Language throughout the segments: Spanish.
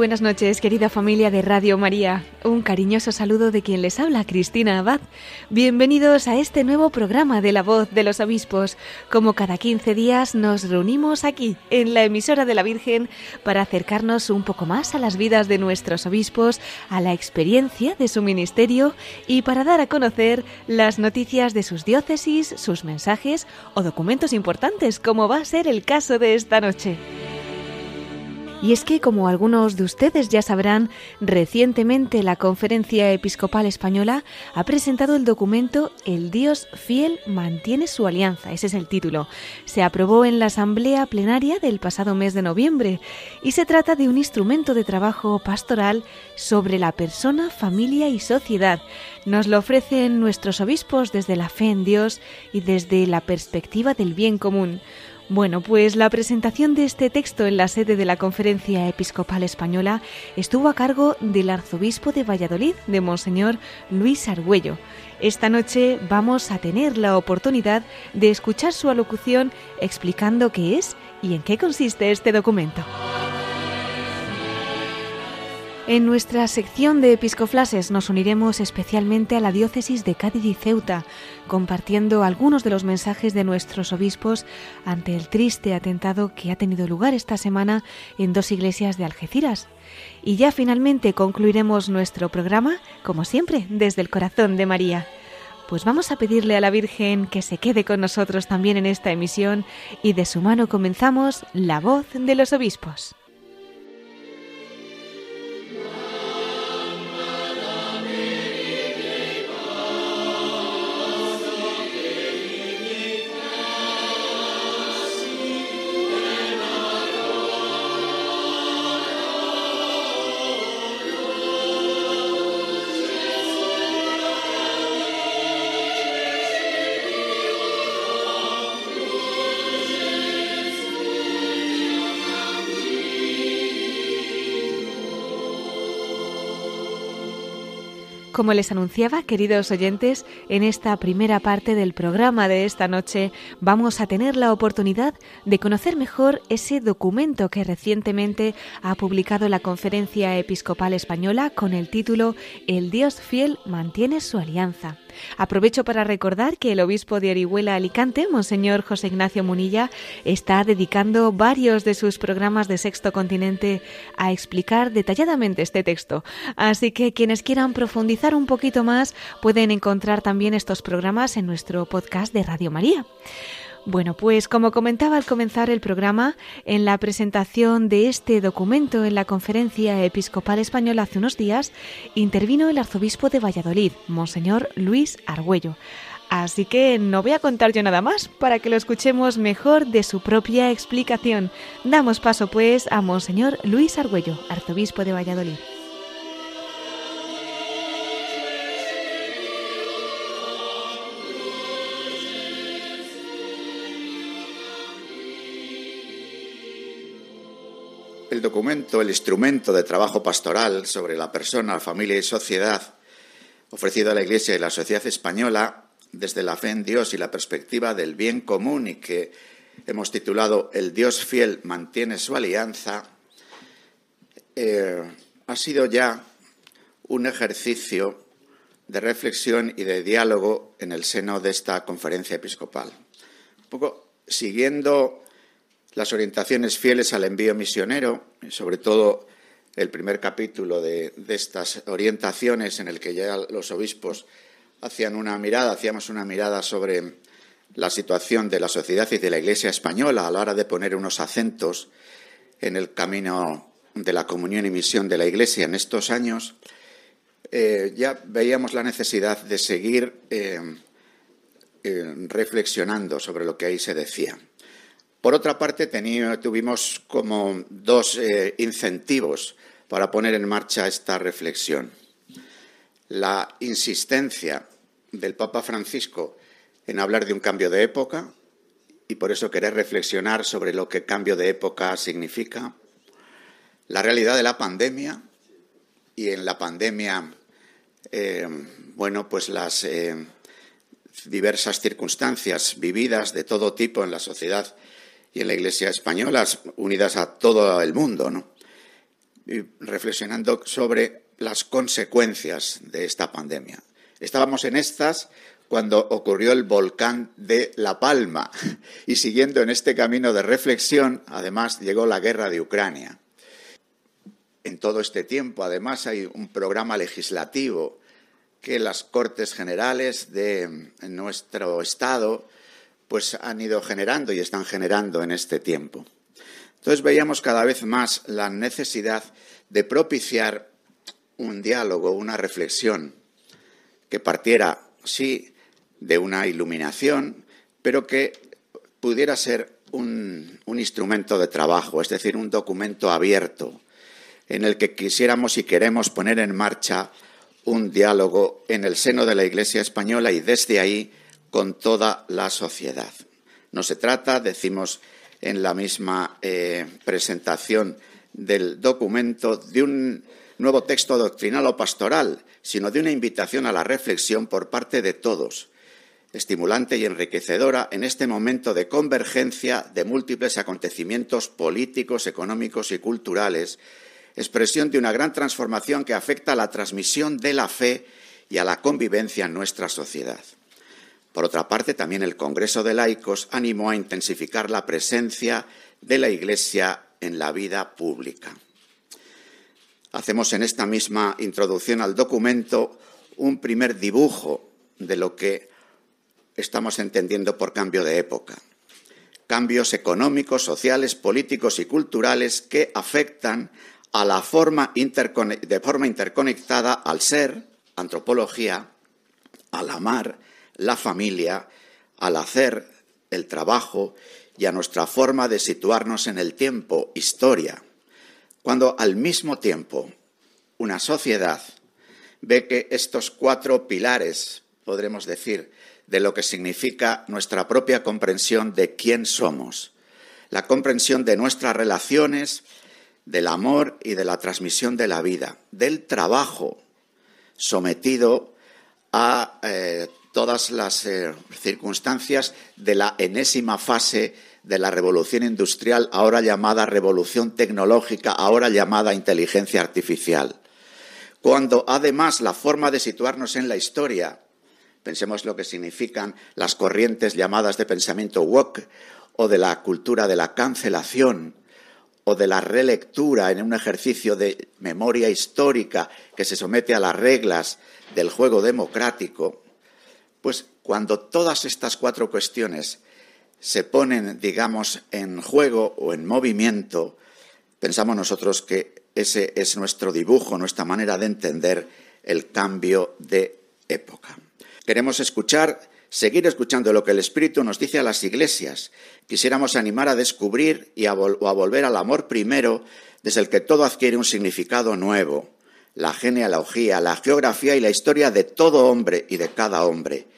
Buenas noches, querida familia de Radio María. Un cariñoso saludo de quien les habla, Cristina Abad. Bienvenidos a este nuevo programa de La Voz de los Obispos. Como cada 15 días nos reunimos aquí, en la emisora de la Virgen, para acercarnos un poco más a las vidas de nuestros obispos, a la experiencia de su ministerio y para dar a conocer las noticias de sus diócesis, sus mensajes o documentos importantes, como va a ser el caso de esta noche. Y es que, como algunos de ustedes ya sabrán, recientemente la Conferencia Episcopal Española ha presentado el documento El Dios fiel mantiene su alianza. Ese es el título. Se aprobó en la Asamblea Plenaria del pasado mes de noviembre y se trata de un instrumento de trabajo pastoral sobre la persona, familia y sociedad. Nos lo ofrecen nuestros obispos desde la fe en Dios y desde la perspectiva del bien común. Bueno, pues la presentación de este texto en la sede de la Conferencia Episcopal Española estuvo a cargo del arzobispo de Valladolid, de Monseñor Luis Argüello. Esta noche vamos a tener la oportunidad de escuchar su alocución explicando qué es y en qué consiste este documento. En nuestra sección de episcoflases nos uniremos especialmente a la diócesis de Cádiz y Ceuta, compartiendo algunos de los mensajes de nuestros obispos ante el triste atentado que ha tenido lugar esta semana en dos iglesias de Algeciras. Y ya finalmente concluiremos nuestro programa, como siempre, desde el corazón de María. Pues vamos a pedirle a la Virgen que se quede con nosotros también en esta emisión y de su mano comenzamos La voz de los obispos. Como les anunciaba, queridos oyentes, en esta primera parte del programa de esta noche vamos a tener la oportunidad de conocer mejor ese documento que recientemente ha publicado la Conferencia Episcopal Española con el título El Dios fiel mantiene su alianza. Aprovecho para recordar que el obispo de Orihuela Alicante, Monseñor José Ignacio Munilla, está dedicando varios de sus programas de Sexto Continente a explicar detalladamente este texto. Así que quienes quieran profundizar un poquito más pueden encontrar también estos programas en nuestro podcast de Radio María. Bueno, pues como comentaba al comenzar el programa, en la presentación de este documento en la Conferencia Episcopal Española hace unos días, intervino el arzobispo de Valladolid, Monseñor Luis Argüello. Así que no voy a contar yo nada más para que lo escuchemos mejor de su propia explicación. Damos paso pues a Monseñor Luis Argüello, arzobispo de Valladolid. El documento, el instrumento de trabajo pastoral sobre la persona, familia y sociedad, ofrecido a la Iglesia y la sociedad española desde la fe en Dios y la perspectiva del bien común y que hemos titulado El Dios fiel mantiene su alianza, eh, ha sido ya un ejercicio de reflexión y de diálogo en el seno de esta conferencia episcopal. Un poco siguiendo las orientaciones fieles al envío misionero, sobre todo el primer capítulo de, estas orientaciones en el que ya los obispos hacían una mirada, hacíamos una mirada sobre la situación de la sociedad y de la Iglesia española a la hora de poner unos acentos en el camino de la comunión y misión de la Iglesia en estos años, eh, ya veíamos la necesidad de seguir eh, eh, reflexionando sobre lo que ahí se decía. Por otra parte, tuvimos como dos eh, incentivos para poner en marcha esta reflexión. La insistencia del Papa Francisco en hablar de un cambio de época y por eso querer reflexionar sobre lo que cambio de época significa, la realidad de la pandemia y en la pandemia, eh, bueno, pues las eh, diversas circunstancias vividas de todo tipo en la sociedad y en la Iglesia española, unidas a todo el mundo, ¿no? Y reflexionando sobre las consecuencias de esta pandemia. Estábamos en estas cuando ocurrió el volcán de La Palma y siguiendo en este camino de reflexión, además llegó la guerra de Ucrania. En todo este tiempo, además, hay un programa legislativo que las Cortes Generales de nuestro Estado pues han ido generando y están generando en este tiempo. Entonces veíamos cada vez más la necesidad de propiciar un diálogo, una reflexión que partiera, sí, de una iluminación, pero que pudiera ser un, un, instrumento de trabajo, es decir, un documento abierto en el que quisiéramos y queremos poner en marcha un diálogo en el seno de la Iglesia española y desde ahí con toda la sociedad. No se trata, decimos en la misma eh, presentación del documento, de un nuevo texto doctrinal o pastoral, sino de una invitación a la reflexión por parte de todos, estimulante y enriquecedora en este momento de convergencia de múltiples acontecimientos políticos, económicos y culturales, expresión de una gran transformación que afecta a la transmisión de la fe y a la convivencia en nuestra sociedad. Por otra parte, también el Congreso de Laicos animó a intensificar la presencia de la Iglesia en la vida pública. Hacemos en esta misma introducción al documento un primer dibujo de lo que estamos entendiendo por cambio de época. Cambios económicos, sociales, políticos y culturales que afectan a la forma de forma interconectada al ser, antropología, al amar, la familia, al hacer, el trabajo y a nuestra forma de situarnos en el tiempo, historia. Cuando al mismo tiempo una sociedad ve que estos cuatro pilares, podremos decir, de lo que significa nuestra propia comprensión de quién somos, la comprensión de nuestras relaciones, del amor y de la transmisión de la vida, del trabajo sometido a eh, todas las eh, circunstancias de la enésima fase de la revolución industrial, ahora llamada revolución tecnológica, ahora llamada inteligencia artificial. Cuando además la forma de situarnos en la historia, pensemos lo que significan las corrientes llamadas de pensamiento woke o de la cultura de la cancelación o de la relectura en un ejercicio de memoria histórica que se somete a las reglas del juego democrático, pues cuando todas estas cuatro cuestiones se ponen, digamos, en juego o en movimiento, pensamos nosotros que ese es nuestro dibujo, nuestra manera de entender el cambio de época. Queremos escuchar, seguir escuchando lo que el Espíritu nos dice a las iglesias. Quisiéramos animar a descubrir y a, o a volver al amor primero, desde el que todo adquiere un significado nuevo, la genealogía, la geografía y la historia de todo hombre y de cada hombre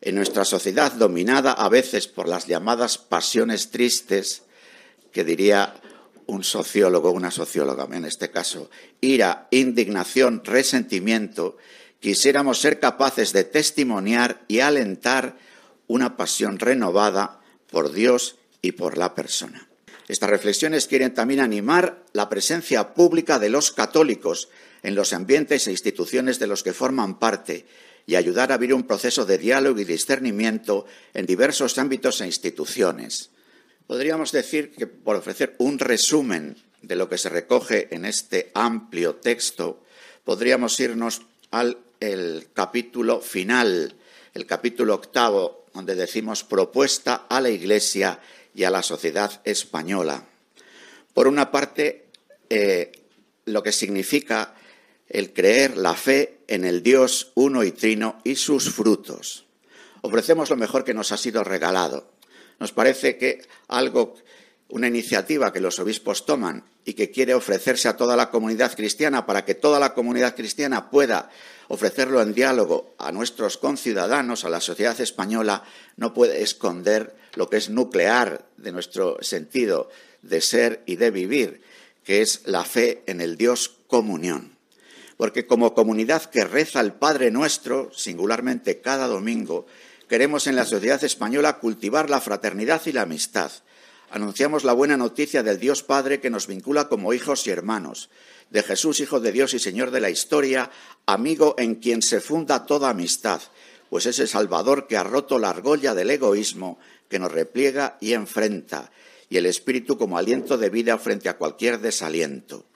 en nuestra sociedad dominada a veces por las llamadas pasiones tristes, que diría un sociólogo, una socióloga en este caso, ira, indignación, resentimiento, quisiéramos ser capaces de testimoniar y alentar una pasión renovada por Dios y por la persona. Estas reflexiones quieren también animar la presencia pública de los católicos en los ambientes e instituciones de los que forman parte y ayudar a abrir un proceso de diálogo y discernimiento en diversos ámbitos e instituciones. Podríamos decir que, por ofrecer un resumen de lo que se recoge en este amplio texto, podríamos irnos al capítulo final, el capítulo octavo, donde decimos propuesta a la Iglesia y a la sociedad española. Por una parte, eh, lo que significa el creer la fe en el Dios uno y trino y sus frutos. Ofrecemos lo mejor que nos ha sido regalado. Nos parece que algo, una iniciativa que los obispos toman y que quiere ofrecerse a toda la comunidad cristiana para que toda la comunidad cristiana pueda ofrecerlo en diálogo a nuestros conciudadanos, a la sociedad española, no puede esconder lo que es nuclear de nuestro sentido de ser y de vivir, que es la fe en el Dios comunión. Porque como comunidad que reza el Padre nuestro, singularmente cada domingo, queremos en la sociedad española cultivar la fraternidad y la amistad anunciamos la buena noticia del Dios Padre que nos vincula como hijos y hermanos, de Jesús, Hijo de Dios y Señor de la historia, amigo en quien se funda toda amistad, pues es el Salvador que ha roto la argolla del egoísmo que nos repliega y enfrenta, y el Espíritu como aliento de vida frente a cualquier desaliento.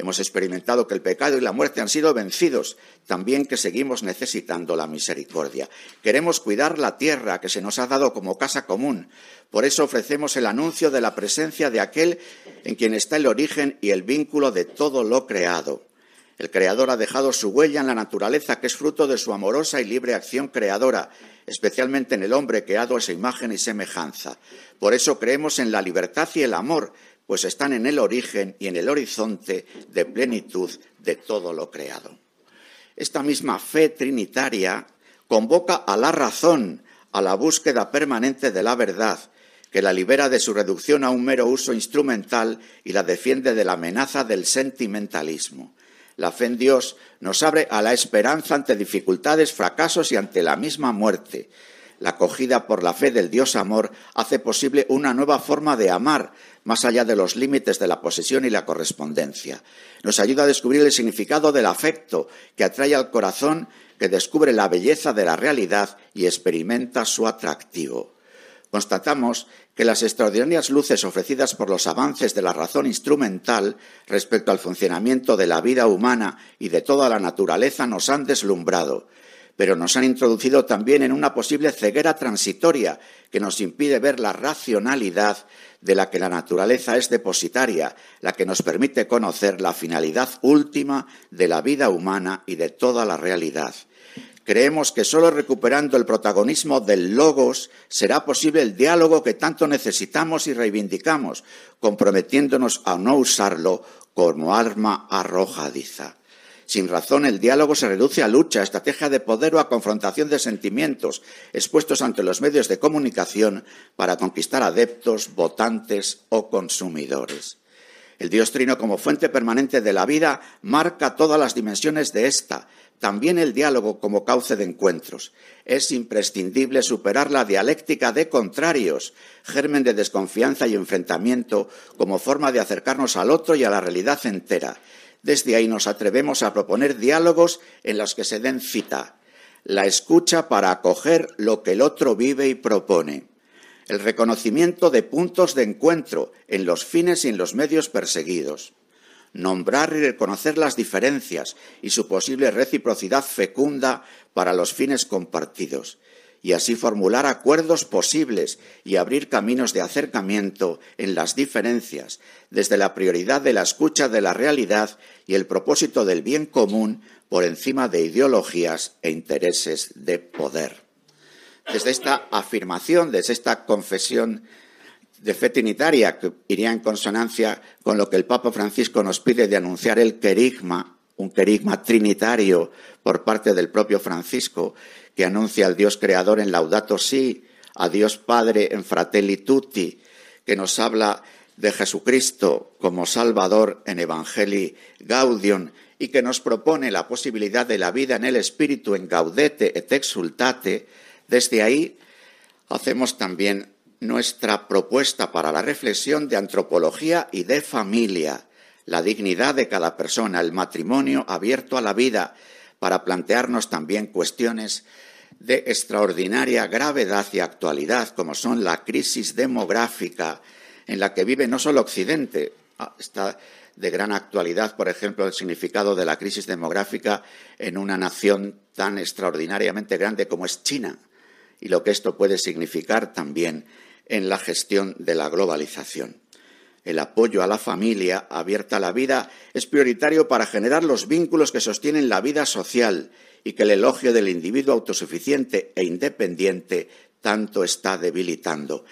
Hemos experimentado que el pecado y la muerte han sido vencidos, también que seguimos necesitando la misericordia. Queremos cuidar la tierra que se nos ha dado como casa común. Por eso ofrecemos el anuncio de la presencia de aquel en quien está el origen y el vínculo de todo lo creado. El Creador ha dejado su huella en la naturaleza, que es fruto de su amorosa y libre acción creadora, especialmente en el hombre creado a su imagen y semejanza. Por eso creemos en la libertad y el amor, pues están en el origen y en el horizonte de plenitud de todo lo creado. Esta misma fe trinitaria convoca a la razón, a la búsqueda permanente de la verdad, que la libera de su reducción a un mero uso instrumental y la defiende de la amenaza del sentimentalismo. La fe en Dios nos abre a la esperanza ante dificultades, fracasos y ante la misma muerte. La acogida por la fe del Dios amor hace posible una nueva forma de amar, más allá de los límites de la posesión y la correspondencia. Nos ayuda a descubrir el significado del afecto que atrae al corazón, que descubre la belleza de la realidad y experimenta su atractivo. Constatamos que las extraordinarias luces ofrecidas por los avances de la razón instrumental respecto al funcionamiento de la vida humana y de toda la naturaleza nos han deslumbrado pero nos han introducido también en una posible ceguera transitoria que nos impide ver la racionalidad de la que la naturaleza es depositaria, la que nos permite conocer la finalidad última de la vida humana y de toda la realidad. Creemos que solo recuperando el protagonismo del logos será posible el diálogo que tanto necesitamos y reivindicamos, comprometiéndonos a no usarlo como arma arrojadiza. Sin razón, el diálogo se reduce a lucha, a estrategia de poder o a confrontación de sentimientos expuestos ante los medios de comunicación para conquistar adeptos, votantes o consumidores. El Dios Trino como fuente permanente de la vida marca todas las dimensiones de esta, también el diálogo como cauce de encuentros. Es imprescindible superar la dialéctica de contrarios, germen de desconfianza y enfrentamiento, como forma de acercarnos al otro y a la realidad entera, desde ahí nos atrevemos a proponer diálogos en los que se den cita, la escucha para acoger lo que el otro vive y propone, el reconocimiento de puntos de encuentro en los fines y en los medios perseguidos, nombrar y reconocer las diferencias y su posible reciprocidad fecunda para los fines compartidos, y así formular acuerdos posibles y abrir caminos de acercamiento en las diferencias, desde la prioridad de la escucha de la realidad y el propósito del bien común por encima de ideologías e intereses de poder. Desde esta afirmación, desde esta confesión de fe trinitaria, que iría en consonancia con lo que el Papa Francisco nos pide de anunciar el querigma, un querigma trinitario por parte del propio Francisco, que anuncia al Dios creador en Laudato Si, a Dios Padre en Fratelli Tutti, que nos habla de Jesucristo como Salvador en Evangelii Gaudium y que nos propone la posibilidad de la vida en el Espíritu en Gaudete et Exultate, desde ahí hacemos también nuestra propuesta para la reflexión de antropología y de familia, la dignidad de cada persona, el matrimonio abierto a la vida, para plantearnos también cuestiones de extraordinaria gravedad y actualidad, como son la crisis demográfica en la que vive no solo Occidente, ah, está de gran actualidad, por ejemplo, el significado de la crisis demográfica en una nación tan extraordinariamente grande como es China y lo que esto puede significar también en la gestión de la globalización. El apoyo a la familia abierta a la vida es prioritario para generar los vínculos que sostienen la vida social y que el elogio del individuo autosuficiente e independiente tanto está debilitando.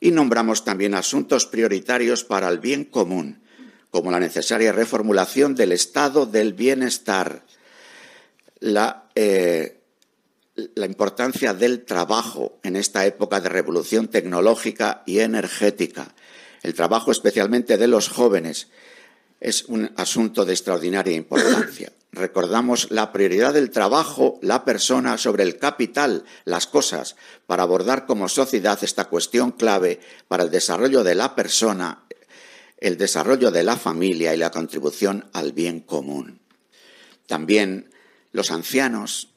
y nombramos también asuntos prioritarios para el bien común, como la necesaria reformulación del estado del bienestar, la, eh, la importancia del trabajo en esta época de revolución tecnológica y energética, el trabajo especialmente de los jóvenes, es un asunto de extraordinaria importancia. Recordamos la prioridad del trabajo, la persona sobre el capital, las cosas, para abordar como sociedad esta cuestión clave para el desarrollo de la persona, el desarrollo de la familia y la contribución al bien común. También los ancianos,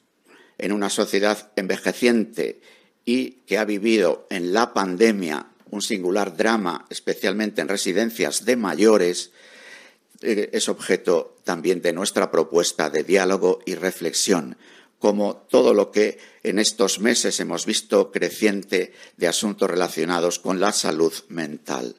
en una sociedad envejeciente y que ha vivido en la pandemia un singular drama, especialmente en residencias de mayores, eh, es objeto también de nuestra propuesta de diálogo y reflexión, como todo lo que en estos meses hemos visto creciente de asuntos relacionados con la salud mental.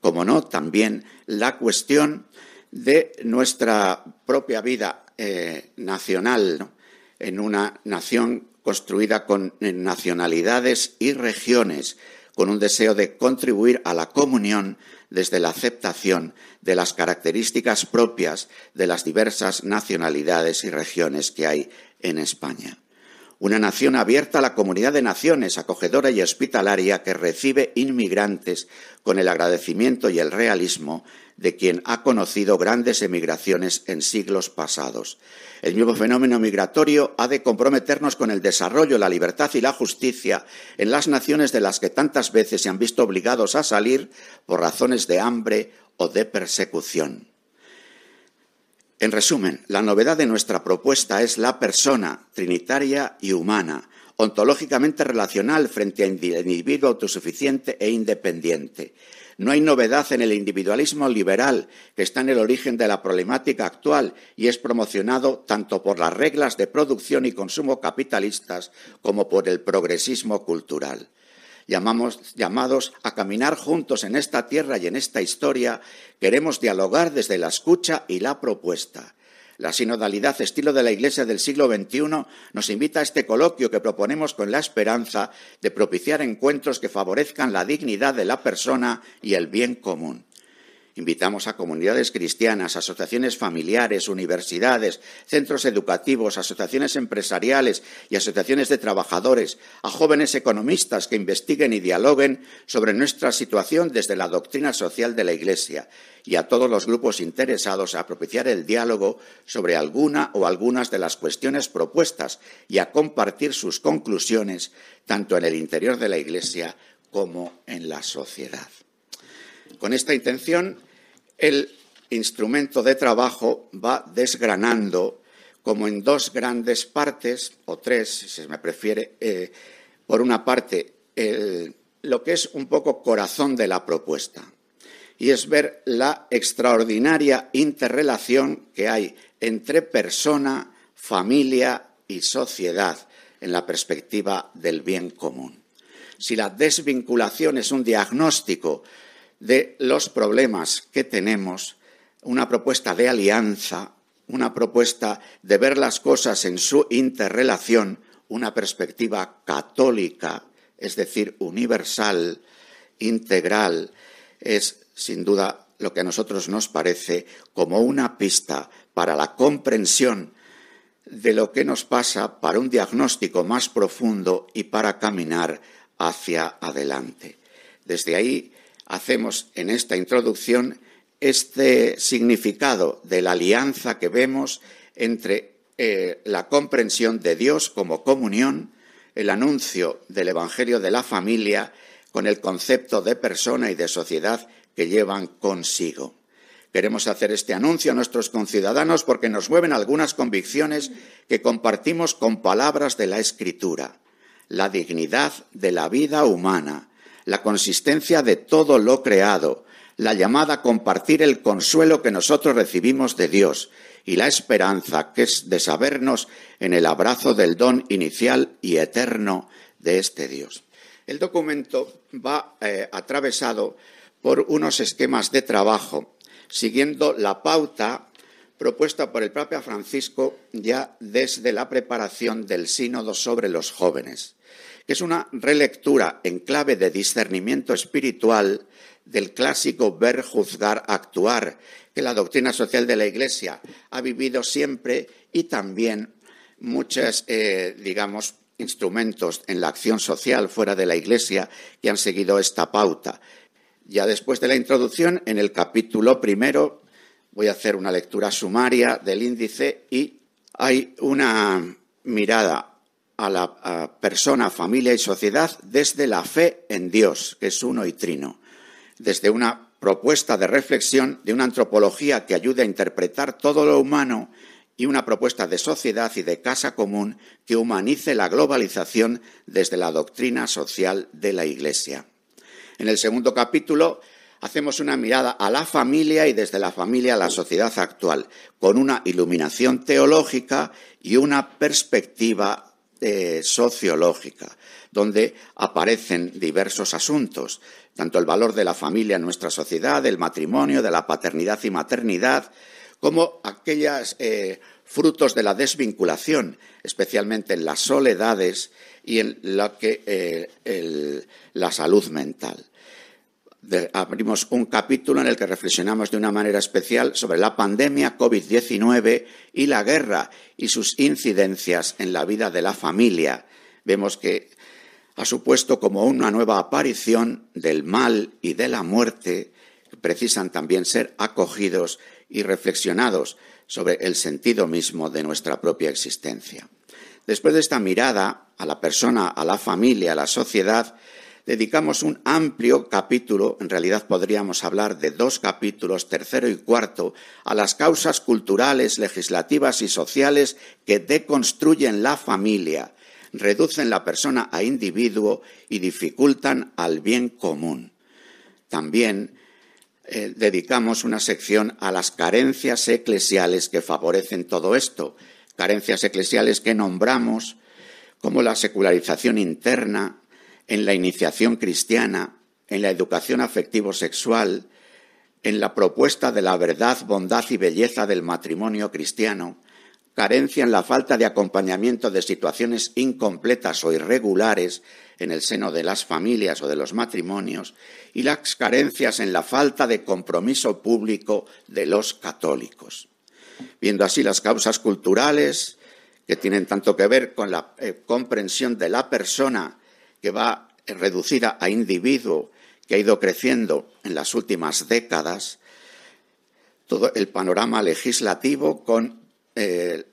Como no, también la cuestión de nuestra propia vida eh, nacional, en una nación construida con nacionalidades y regiones, con un deseo de contribuir a la comunión desde la aceptación de las características propias de las diversas nacionalidades y regiones que hay en España. Una nación abierta a la comunidad de naciones, acogedora y hospitalaria que recibe inmigrantes con el agradecimiento y el realismo de quien ha conocido grandes emigraciones en siglos pasados. El nuevo fenómeno migratorio ha de comprometernos con el desarrollo, la libertad y la justicia en las naciones de las que tantas veces se han visto obligados a salir por razones de hambre o de persecución. En resumen, la novedad de nuestra propuesta es la persona trinitaria y humana, ontológicamente relacional frente al individuo autosuficiente e independiente. No hay novedad en el individualismo liberal, que está en el origen de la problemática actual y es promocionado tanto por las reglas de producción y consumo capitalistas como por el progresismo cultural. Llamamos, llamados a caminar juntos en esta tierra y en esta historia, queremos dialogar desde la escucha y la propuesta. La sinodalidad estilo de la Iglesia del siglo XXI nos invita a este coloquio que proponemos con la esperanza de propiciar encuentros que favorezcan la dignidad de la persona y el bien común. Invitamos a comunidades cristianas, asociaciones familiares, universidades, centros educativos, asociaciones empresariales y asociaciones de trabajadores, a jóvenes economistas que investiguen y dialoguen sobre nuestra situación desde la doctrina social de la Iglesia y a todos los grupos interesados a propiciar el diálogo sobre alguna o algunas de las cuestiones propuestas y a compartir sus conclusiones tanto en el interior de la Iglesia como en la sociedad. Con esta intención, el instrumento de trabajo va desgranando como en dos grandes partes, o tres, si se me prefiere, eh, por una parte, lo que es un poco corazón de la propuesta, y es ver la extraordinaria interrelación que hay entre persona, familia y sociedad en la perspectiva del bien común. Si la desvinculación es un diagnóstico de los problemas que tenemos, una propuesta de alianza, una propuesta de ver las cosas en su interrelación, una perspectiva católica, es decir, universal, integral, es sin duda lo que a nosotros nos parece como una pista para la comprensión de lo que nos pasa, para un diagnóstico más profundo y para caminar hacia adelante. Desde ahí hacemos en esta introducción este significado de la alianza que vemos entre eh, la comprensión de Dios como comunión, el anuncio del Evangelio de la familia, con el concepto de persona y de sociedad que llevan consigo. Queremos hacer este anuncio a nuestros conciudadanos porque nos mueven algunas convicciones que compartimos con palabras de la Escritura. La dignidad de la vida humana, la consistencia de todo lo creado, la llamada a compartir el consuelo que nosotros recibimos de Dios y la esperanza que es de sabernos en el abrazo del don inicial y eterno de este Dios. El documento va eh, atravesado por unos esquemas de trabajo, siguiendo la pauta propuesta por el Papa Francisco ya desde la preparación del sínodo sobre los jóvenes que es una relectura en clave de discernimiento espiritual del clásico ver, juzgar, actuar, que la doctrina social de la Iglesia ha vivido siempre y también muchos, eh, digamos, instrumentos en la acción social fuera de la Iglesia que han seguido esta pauta. Ya después de la introducción, en el capítulo primero, voy a hacer una lectura sumaria del índice y hay una mirada a la persona, familia y sociedad desde la fe en Dios, que es uno y trino, desde una propuesta de reflexión de una antropología que ayude a interpretar todo lo humano y una propuesta de sociedad y de casa común que humanice la globalización desde la doctrina social de la Iglesia. En el segundo capítulo hacemos una mirada a la familia y desde la familia a la sociedad actual, con una iluminación teológica y una perspectiva eh, sociológica, donde aparecen diversos asuntos, tanto el valor de la familia en nuestra sociedad, del matrimonio, de la paternidad y maternidad, como aquellos eh, frutos de la desvinculación, especialmente en las soledades y en que, eh, la salud mental. Abrimos un capítulo en el que reflexionamos de una manera especial sobre la pandemia COVID-19 y la guerra y sus incidencias en la vida de la familia. Vemos que ha supuesto como una nueva aparición del mal y de la muerte, que precisan también ser acogidos y reflexionados sobre el sentido mismo de nuestra propia existencia. Después de esta mirada a la persona, a la familia, a la sociedad, dedicamos un amplio capítulo, en realidad podríamos hablar de dos capítulos, tercero y cuarto, a las causas culturales, legislativas y sociales que deconstruyen la familia, reducen la persona a individuo y dificultan al bien común. También eh, dedicamos una sección a las carencias eclesiales que favorecen todo esto, carencias eclesiales que nombramos como la secularización interna, en la iniciación cristiana, en la educación afectivo-sexual, en la propuesta de la verdad, bondad y belleza del matrimonio cristiano, carencia en la falta de acompañamiento de situaciones incompletas o irregulares en el seno de las familias o de los matrimonios y las carencias en la falta de compromiso público de los católicos. Viendo así las causas culturales que tienen tanto que ver con la eh, comprensión de la persona que va reducida a individuo que ha ido creciendo en las últimas décadas, todo el panorama legislativo con el,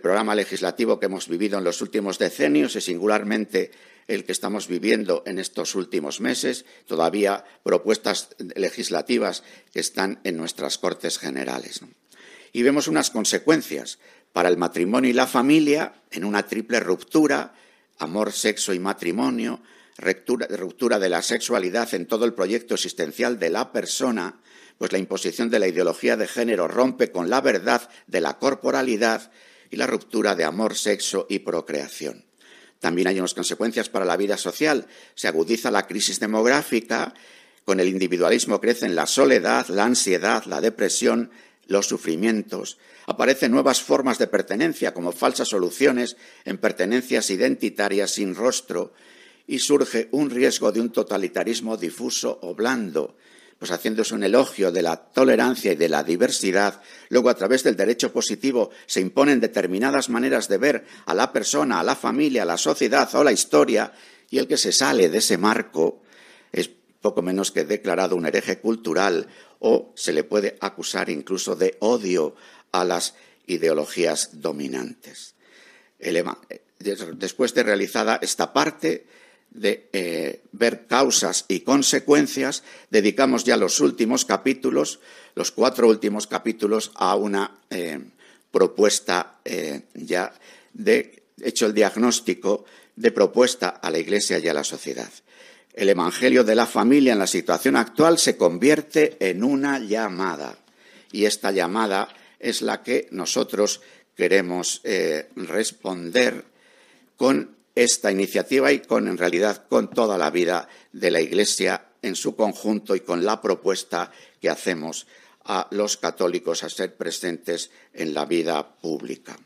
programa legislativo que hemos vivido en los últimos decenios y singularmente el que estamos viviendo en estos últimos meses, todavía propuestas legislativas que están en nuestras Cortes Generales. Y vemos unas consecuencias para el matrimonio y la familia en una triple ruptura, amor, sexo y matrimonio, ruptura de la sexualidad en todo el proyecto existencial de la persona, pues la imposición de la ideología de género rompe con la verdad de la corporalidad y la ruptura de amor, sexo y procreación. También hay unas consecuencias para la vida social. Se agudiza la crisis demográfica, con el individualismo crecen la soledad, la ansiedad, la depresión, los sufrimientos. Aparecen nuevas formas de pertenencia, como falsas soluciones en pertenencias identitarias sin rostro, y surge un riesgo de un totalitarismo difuso o blando, pues haciéndose un elogio de la tolerancia y de la diversidad, luego a través del derecho positivo se imponen determinadas maneras de ver a la persona, a la familia, a la sociedad o la historia, y el que se sale de ese marco es poco menos que declarado un hereje cultural o se le puede acusar incluso de odio a las ideologías dominantes. Después de realizada esta parte, de eh, ver causas y consecuencias, dedicamos ya los últimos capítulos, los cuatro últimos capítulos, a una eh, propuesta eh, ya de hecho el diagnóstico de propuesta a la Iglesia y a la sociedad. El Evangelio de la familia en la situación actual se convierte en una llamada y esta llamada es la que nosotros queremos responder con esta iniciativa y con, en realidad, con toda la vida de la Iglesia en su conjunto y con la propuesta que hacemos a los católicos a ser presentes en la vida pública.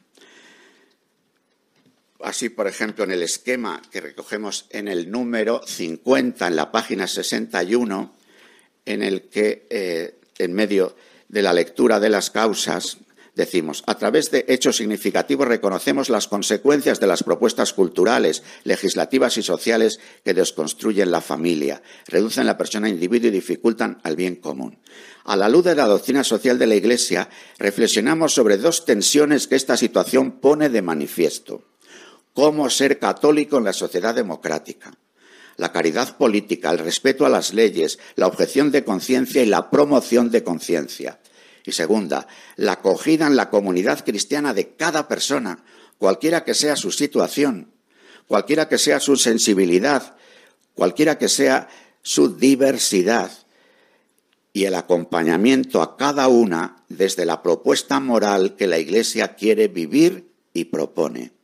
Así, por ejemplo, en el esquema que recogemos en el número 50, en la página 61, en el que, eh, en medio de la lectura de las causas, decimos, a través de hechos significativos reconocemos las consecuencias de las propuestas culturales, legislativas y sociales que desconstruyen la familia, reducen la persona individuo y dificultan al bien común. A la luz de la doctrina social de la Iglesia, reflexionamos sobre dos tensiones que esta situación pone de manifiesto. Cómo ser católico en la sociedad democrática la caridad política, el respeto a las leyes, la objeción de conciencia y la promoción de conciencia. Y segunda, la acogida en la comunidad cristiana de cada persona, cualquiera que sea su situación, cualquiera que sea su sensibilidad, cualquiera que sea su diversidad, y el acompañamiento a cada una desde la propuesta moral que la Iglesia quiere vivir y propone.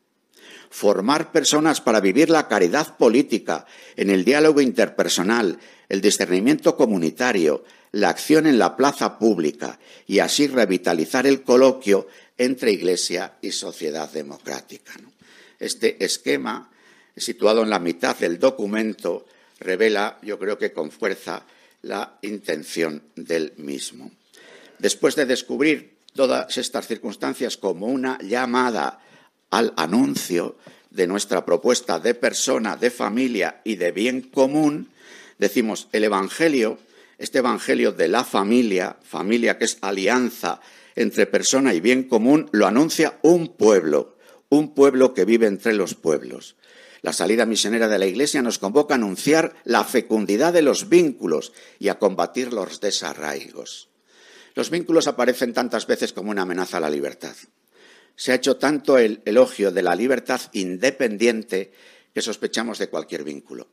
Formar personas para vivir la caridad política en el diálogo interpersonal, el discernimiento comunitario, la acción en la plaza pública y así revitalizar el coloquio entre Iglesia y sociedad democrática. Este esquema, situado en la mitad del documento, revela, yo creo que con fuerza, la intención del mismo. Después de descubrir todas estas circunstancias como una llamada al anuncio de nuestra propuesta de persona, de familia y de bien común, decimos el Evangelio este Evangelio de la familia, familia que es alianza entre persona y bien común, lo anuncia un pueblo, un pueblo que vive entre los pueblos. La salida misionera de la Iglesia nos convoca a anunciar la fecundidad de los vínculos y a combatir los desarraigos. Los vínculos aparecen tantas veces como una amenaza a la libertad. Se ha hecho tanto el elogio de la libertad independiente que sospechamos de cualquier vínculo.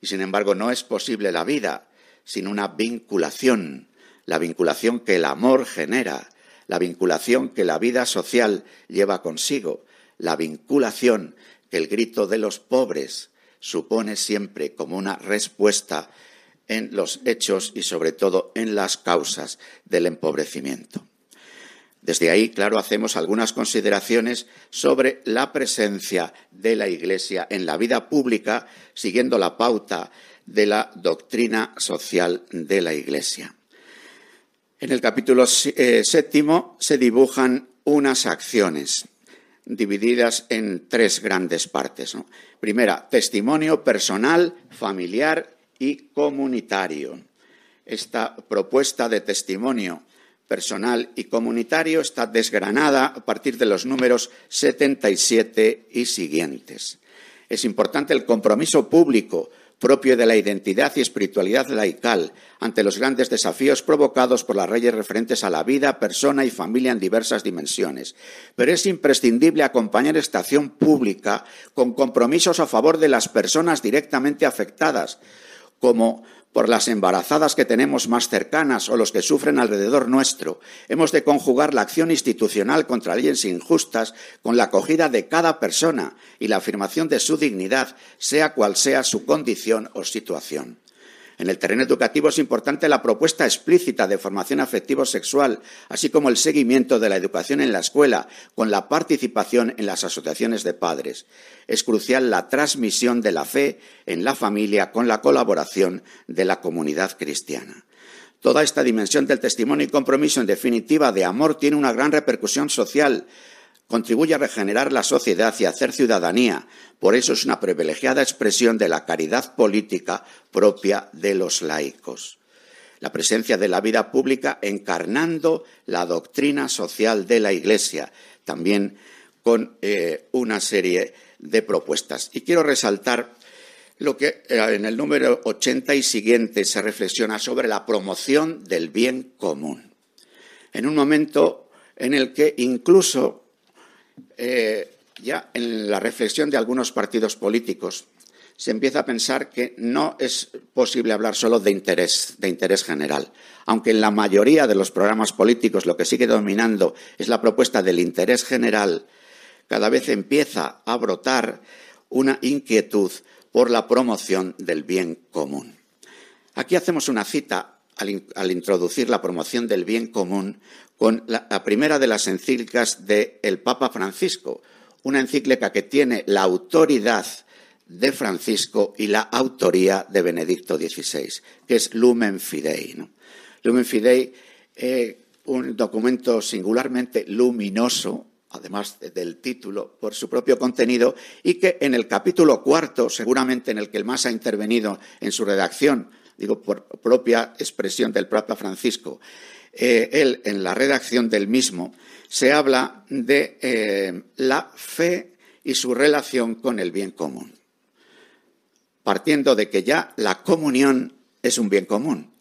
Y sin embargo, no es posible la vida sin una vinculación, la vinculación que el amor genera, la vinculación que la vida social lleva consigo, la vinculación que el grito de los pobres supone siempre como una respuesta en los hechos y sobre todo en las causas del empobrecimiento. Desde ahí, claro, hacemos algunas consideraciones sobre la presencia de la Iglesia en la vida pública, siguiendo la pauta de la doctrina social de la Iglesia. En el capítulo eh, séptimo se dibujan unas acciones divididas en tres grandes partes. Primera, testimonio personal, familiar y comunitario. Esta propuesta de testimonio personal y comunitario está desgranada a partir de los números 77 y siguientes. Es importante el compromiso público propio de la identidad y espiritualidad laical ante los grandes desafíos provocados por las leyes referentes a la vida, persona y familia en diversas dimensiones. Pero es imprescindible acompañar esta acción pública con compromisos a favor de las personas directamente afectadas, como por las embarazadas que tenemos más cercanas o los que sufren alrededor nuestro. Hemos de conjugar la acción institucional contra leyes injustas con la acogida de cada persona y la afirmación de su dignidad, sea cual sea su condición o situación. En el terreno educativo es importante la propuesta explícita de formación afectivo-sexual, así como el seguimiento de la educación en la escuela, con la participación en las asociaciones de padres. Es crucial la transmisión de la fe en la familia con la colaboración de la comunidad cristiana. Toda esta dimensión del testimonio y compromiso, en definitiva, de amor, tiene una gran repercusión social contribuye a regenerar la sociedad y a hacer ciudadanía. Por eso es una privilegiada expresión de la caridad política propia de los laicos. La presencia de la vida pública encarnando la doctrina social de la Iglesia, también con eh, una serie de propuestas. Y quiero resaltar lo que eh, en el número 80 y siguiente se reflexiona sobre la promoción del bien común. En un momento en el que incluso eh, ya en la reflexión de algunos partidos políticos se empieza a pensar que no es posible hablar solo de interés, de interés general. Aunque en la mayoría de los programas políticos lo que sigue dominando es la propuesta del interés general, cada vez empieza a brotar una inquietud por la promoción del bien común. Aquí hacemos una cita al, introducir la promoción del bien común con la, primera de las encíclicas del Papa Francisco, una encíclica que tiene la autoridad de Francisco y la autoría de Benedicto XVI, que es Lumen Fidei. Lumen Fidei, eh, un documento singularmente luminoso, además del título, por su propio contenido, y que en el capítulo cuarto, seguramente en el que el más ha intervenido en su redacción, digo por propia expresión del Papa Francisco, eh, él en la redacción del mismo, se habla de eh, la fe y su relación con el bien común, partiendo de que ya la comunión es un bien común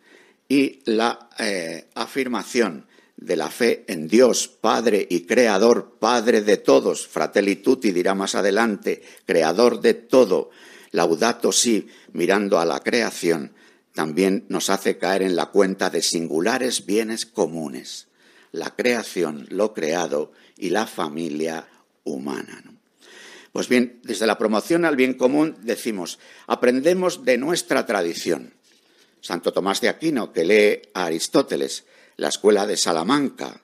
y la eh, afirmación de la fe en Dios, Padre y Creador, Padre de todos, Fratelli Tutti dirá más adelante, Creador de todo, Laudato Si, mirando a la creación, también nos hace caer en la cuenta de singulares bienes comunes, la creación, lo creado y la familia humana. Pues bien, desde la promoción al bien común decimos, aprendemos de nuestra tradición. Santo Tomás de Aquino, que lee a Aristóteles, la escuela de Salamanca,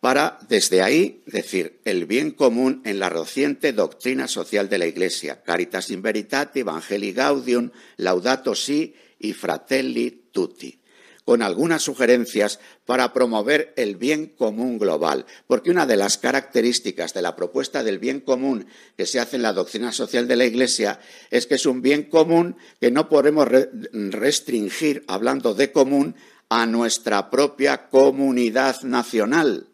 para desde ahí decir el bien común en la reciente doctrina social de la Iglesia, Caritas in Veritate, Evangelii Gaudium, Laudato Si y Fratelli Tutti, con algunas sugerencias para promover el bien común global, porque una de las características de la propuesta del bien común que se hace en la doctrina social de la Iglesia es que es un bien común que no podemos restringir, hablando de común, a nuestra propia comunidad nacional,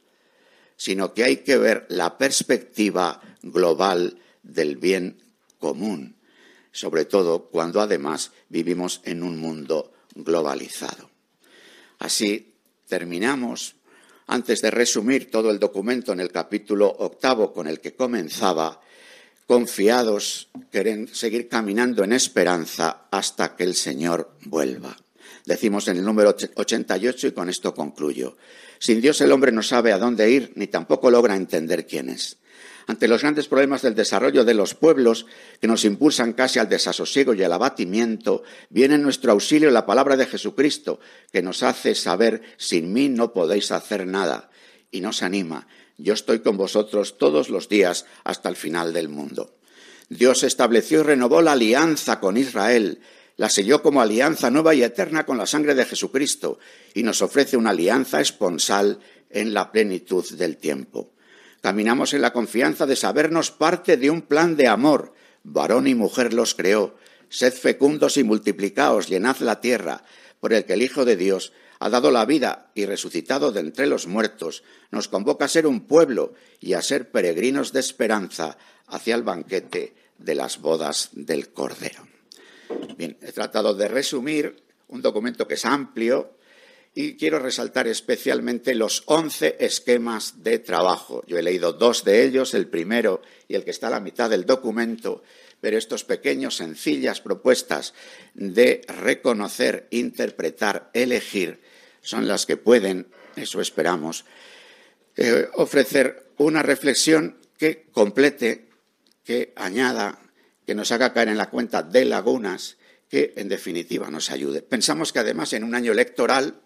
sino que hay que ver la perspectiva global del bien común sobre todo cuando además vivimos en un mundo globalizado. Así terminamos, antes de resumir todo el documento en el capítulo octavo con el que comenzaba, confiados, quieren seguir caminando en esperanza hasta que el Señor vuelva. Decimos en el número 88 y con esto concluyo. Sin Dios el hombre no sabe a dónde ir ni tampoco logra entender quién es ante los grandes problemas del desarrollo de los pueblos que nos impulsan casi al desasosiego y al abatimiento, viene en nuestro auxilio la palabra de Jesucristo, que nos hace saber, sin mí no podéis hacer nada, y nos anima, yo estoy con vosotros todos los días hasta el final del mundo. Dios estableció y renovó la alianza con Israel, la selló como alianza nueva y eterna con la sangre de Jesucristo, y nos ofrece una alianza esponsal en la plenitud del tiempo. Caminamos en la confianza de sabernos parte de un plan de amor. Varón y mujer los creó. Sed fecundos y multiplicaos, llenad la tierra, por el que el Hijo de Dios ha dado la vida y resucitado de entre los muertos, nos convoca a ser un pueblo y a ser peregrinos de esperanza hacia el banquete de las bodas del Cordero. Bien, he tratado de resumir un documento que es amplio, y quiero resaltar especialmente los once esquemas de trabajo. Yo he leído dos de ellos, el primero y el que está a la mitad del documento, pero estos pequeños, sencillas propuestas de reconocer, interpretar, elegir, son las que pueden, eso esperamos, eh, ofrecer una reflexión que complete, que añada, que nos haga caer en la cuenta de lagunas, que en definitiva nos ayude. Pensamos que además en un año electoral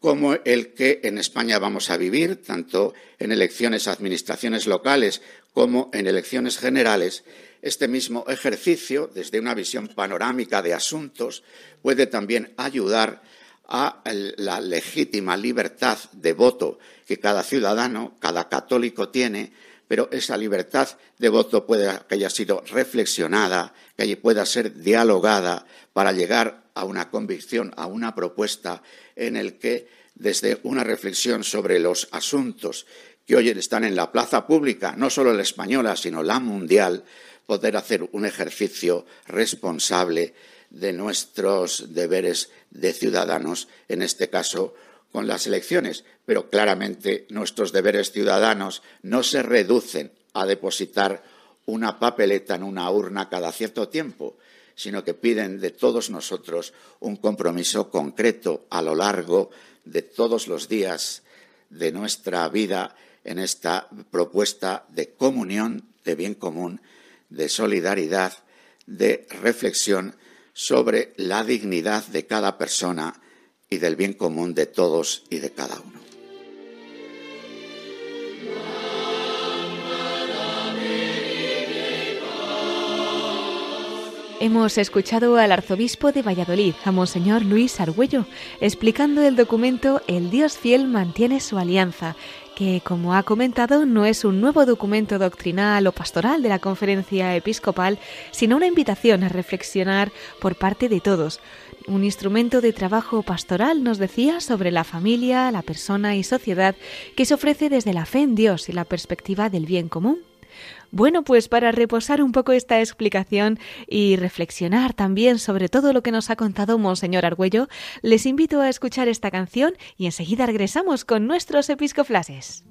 como el que en España vamos a vivir, tanto en elecciones a administraciones locales como en elecciones generales, este mismo ejercicio, desde una visión panorámica de asuntos, puede también ayudar a la legítima libertad de voto que cada ciudadano, cada católico tiene, pero esa libertad de voto puede que haya sido reflexionada, que pueda ser dialogada para llegar a una convicción, a una propuesta en el que desde una reflexión sobre los asuntos que hoy están en la plaza pública, no solo la española, sino la mundial, poder hacer un ejercicio responsable de nuestros deberes de ciudadanos, en este caso con las elecciones. Pero claramente nuestros deberes ciudadanos no se reducen a depositar una papeleta en una urna cada cierto tiempo, sino que piden de todos nosotros un compromiso concreto a lo largo de todos los días de nuestra vida en esta propuesta de comunión, de bien común, de solidaridad, de reflexión sobre la dignidad de cada persona y del bien común de todos y de cada uno. Hemos escuchado al arzobispo de Valladolid, a Monseñor Luis Argüello, explicando el documento El Dios fiel mantiene su alianza, que, como ha comentado, no es un nuevo documento doctrinal o pastoral de la conferencia episcopal, sino una invitación a reflexionar por parte de todos. Un instrumento de trabajo pastoral, nos decía, sobre la familia, la persona y sociedad que se ofrece desde la fe en Dios y la perspectiva del bien común. Bueno, pues para reposar un poco esta explicación y reflexionar también sobre todo lo que nos ha contado Monseñor Argüello, les invito a escuchar esta canción y enseguida regresamos con nuestros episcoflases.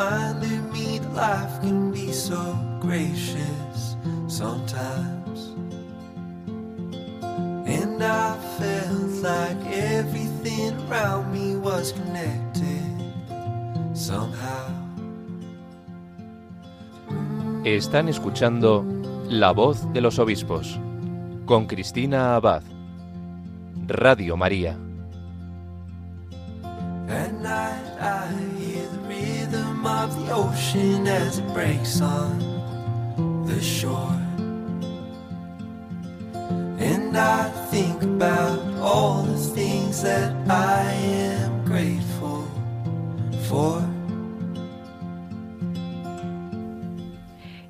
Reminded me that life can be so gracious sometimes. And I felt like everything around me was connected somehow. Están escuchando La voz de los obispos con Cristina Abad. Radio María. Of the ocean as it breaks on the shore. And I think about all the things that I am grateful for.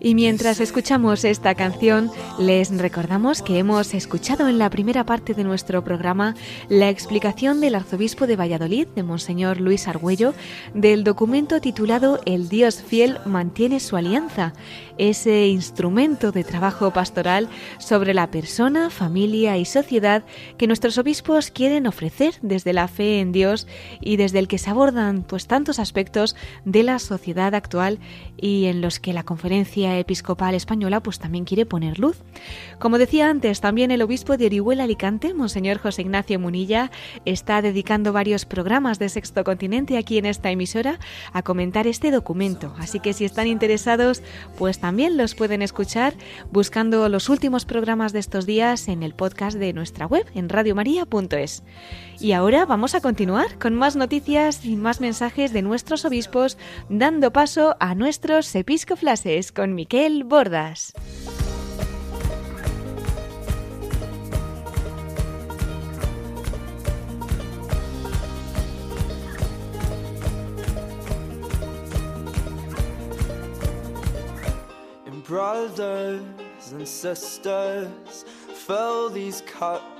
Y mientras escuchamos esta canción, les recordamos que hemos escuchado en la primera parte de nuestro programa la explicación del arzobispo de Valladolid, de Monseñor Luis Argüello, del documento titulado El Dios fiel mantiene su alianza, ese instrumento de trabajo pastoral sobre la persona, familia y sociedad que nuestros obispos quieren ofrecer desde la fe en Dios y desde el que se abordan pues tantos aspectos de la sociedad actual y en los que la conferencia episcopal española pues también quiere poner luz. Como decía antes, también el obispo de Orihuela Alicante, Monseñor José Ignacio Munilla, está dedicando varios programas de Sexto Continente aquí en esta emisora a comentar este documento. Así que si están interesados, pues también los pueden escuchar buscando los últimos programas de estos días en el podcast de nuestra web en radiomaria.es. Y ahora vamos a continuar con más noticias y más mensajes de nuestros obispos, dando paso a nuestros episcoflases con Miquel Bordas. Brothers and sisters, fill these cups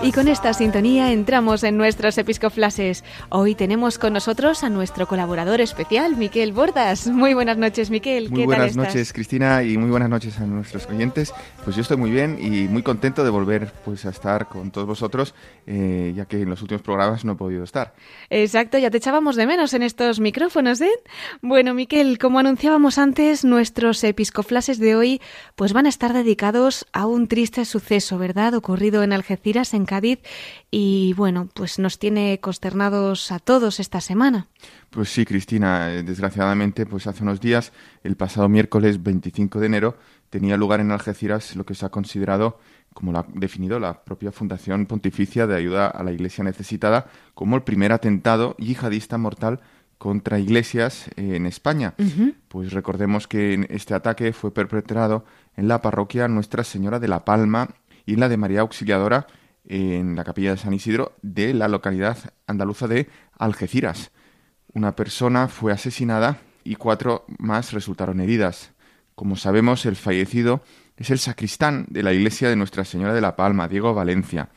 Y con esta sintonía entramos en nuestros episcoflases. Hoy tenemos con nosotros a nuestro colaborador especial, Miquel Bordas. Muy buenas noches, Miquel. Muy ¿Qué buenas tal estás? noches, Cristina, y muy buenas noches a nuestros oyentes. Pues yo estoy muy bien y muy contento de volver pues, a estar con todos vosotros, eh, ya que en los últimos programas no he podido estar. Exacto, ya te echábamos de menos en estos micrófonos, ¿eh? Bueno, Miquel, como anunciábamos antes, nuestros episcoflases de hoy pues van a estar dedicados a un triste suceso, ¿verdad? Ocurrido en Algeciras, en Cádiz, y bueno, pues nos tiene consternados a todos esta semana. Pues sí, Cristina, eh, desgraciadamente, pues hace unos días, el pasado miércoles 25 de enero, tenía lugar en Algeciras lo que se ha considerado, como lo ha definido la propia Fundación Pontificia de Ayuda a la Iglesia Necesitada, como el primer atentado yihadista mortal contra iglesias eh, en España. Pues recordemos que en- este ataque fue perpetrado en la parroquia Nuestra Señora de la Palma y en la de María Auxiliadora en la capilla de San Isidro de la localidad andaluza de Algeciras. Una persona fue asesinada y cuatro más resultaron heridas. Como sabemos, el fallecido es el sacristán de la iglesia de Nuestra Señora de la Palma, Diego Valencia,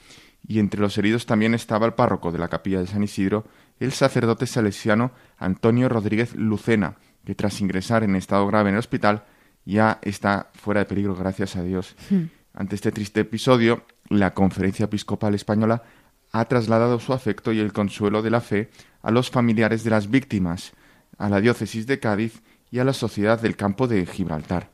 y entre los heridos también estaba el párroco de la capilla de San Isidro, el sacerdote salesiano Antonio Rodríguez Lucena, que tras ingresar en estado grave en el hospital ya está fuera de peligro, gracias a Dios. Ante este triste episodio, la Conferencia Episcopal Española ha trasladado su afecto y el consuelo de la fe a los familiares de las víctimas, a la diócesis de Cádiz y a la sociedad del campo de Gibraltar.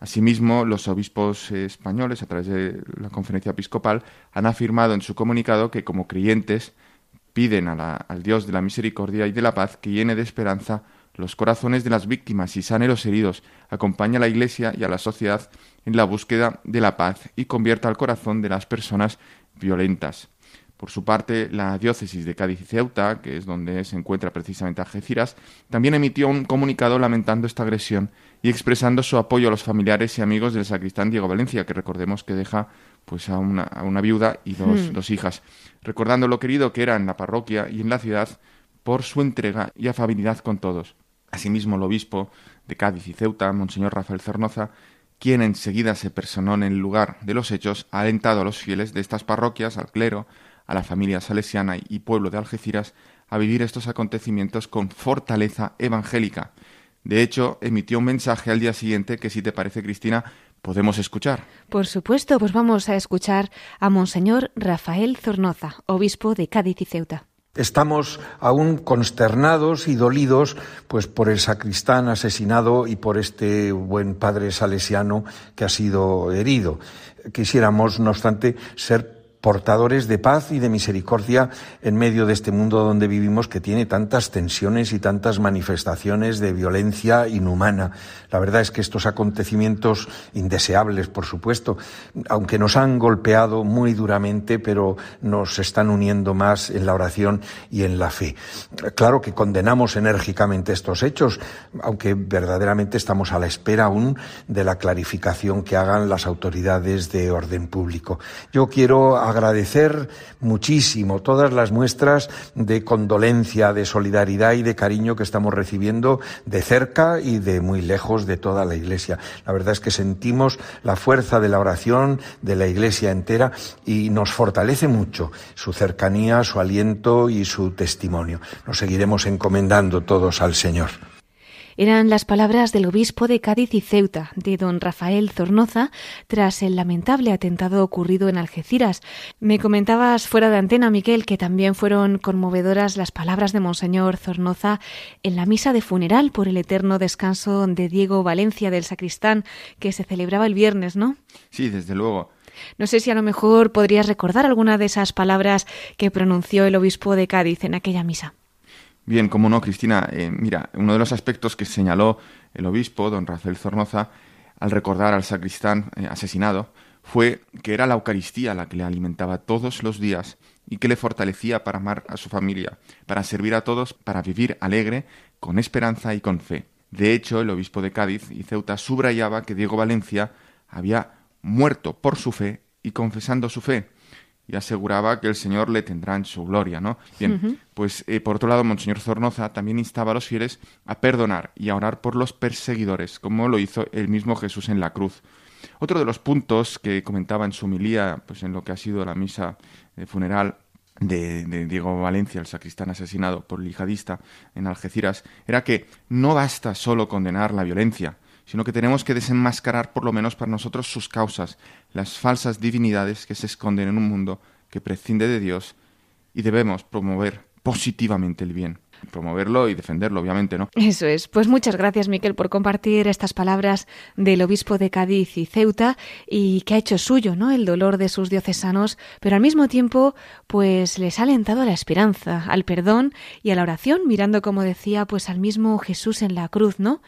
Asimismo, los obispos españoles, a través de la conferencia episcopal, han afirmado en su comunicado que como creyentes piden al Dios de la misericordia y de la paz que llene de esperanza los corazones de las víctimas y sane los heridos, acompañe a la Iglesia y a la sociedad en la búsqueda de la paz y convierta al corazón de las personas violentas. Por su parte, la diócesis de Cádiz y Ceuta, que es donde se encuentra precisamente Algeciras, también emitió un comunicado lamentando esta agresión y expresando su apoyo a los familiares y amigos del sacristán Diego Valencia, que recordemos que deja pues a una, a una viuda y dos, hmm. dos hijas, recordando lo querido que era en la parroquia y en la ciudad por su entrega y afabilidad con todos. Asimismo, el obispo de Cádiz y Ceuta, Monseñor Rafael Cernoza, quien enseguida se personó en el lugar de los hechos, ha alentado a los fieles de estas parroquias, al clero, a la familia salesiana y pueblo de Algeciras a vivir estos acontecimientos con fortaleza evangélica. De hecho, emitió un mensaje al día siguiente que, si te parece, Cristina, podemos escuchar. Por supuesto, pues vamos a escuchar a Monseñor Rafael Zornoza, obispo de Cádiz y Ceuta. Estamos aún consternados y dolidos pues por el sacristán asesinado y por este buen padre salesiano que ha sido herido. Quisiéramos, no obstante, ser portadores de paz y de misericordia en medio de este mundo donde vivimos que tiene tantas tensiones y tantas manifestaciones de violencia inhumana. La verdad es que estos acontecimientos indeseables, por supuesto, aunque nos han golpeado muy duramente, pero nos están uniendo más en la oración y en la fe. Claro que condenamos enérgicamente estos hechos, aunque verdaderamente estamos a la espera aún de la clarificación que hagan las autoridades de orden público. Yo quiero agradecer muchísimo todas las muestras de condolencia, de solidaridad y de cariño que estamos recibiendo de cerca y de muy lejos de toda la Iglesia. La verdad es que sentimos la fuerza de la oración de la Iglesia entera y nos fortalece mucho su cercanía, su aliento y su testimonio. Nos seguiremos encomendando todos al Señor. Eran las palabras del obispo de Cádiz y Ceuta, de don Rafael Zornoza, tras el lamentable atentado ocurrido en Algeciras. Me comentabas fuera de antena, Miquel, que también fueron conmovedoras las palabras de Monseñor Zornoza en la misa de funeral por el eterno descanso de Diego Valencia del sacristán, que se celebraba el viernes, ¿no? Sí, desde luego. No sé si a lo mejor podrías recordar alguna de esas palabras que pronunció el obispo de Cádiz en aquella misa. Bien, como no, Cristina. Eh, mira, uno de los aspectos que señaló el obispo, don Rafael Zornoza, al recordar al sacristán eh, asesinado, fue que era la Eucaristía la que le alimentaba todos los días y que le fortalecía para amar a su familia, para servir a todos, para vivir alegre, con esperanza y con fe. De hecho, el obispo de Cádiz y Ceuta subrayaba que Diego Valencia había muerto por su fe y confesando su fe, y aseguraba que el Señor le tendrá en su gloria, ¿no? Bien, pues eh, por otro lado, Monseñor Zornoza también instaba a los fieles a perdonar y a orar por los perseguidores, como lo hizo el mismo Jesús en la cruz. Otro de los puntos que comentaba en su homilía, pues en lo que ha sido la misa de funeral de, de, Diego Valencia, el sacristán asesinado por el yihadista en Algeciras, era que no basta solo condenar la violencia, sino que tenemos que desenmascarar por lo menos para nosotros sus causas, las falsas divinidades que se esconden en un mundo que prescinde de Dios y debemos promover positivamente el bien promoverlo y defenderlo, obviamente, ¿no? Eso es. Pues muchas gracias, Miquel, por compartir estas palabras del obispo de Cádiz y Ceuta y que ha hecho suyo, ¿no? El dolor de sus diocesanos, pero al mismo tiempo, pues les ha alentado a la esperanza, al perdón y a la oración, mirando, como decía, pues al mismo Jesús en la cruz, ¿no?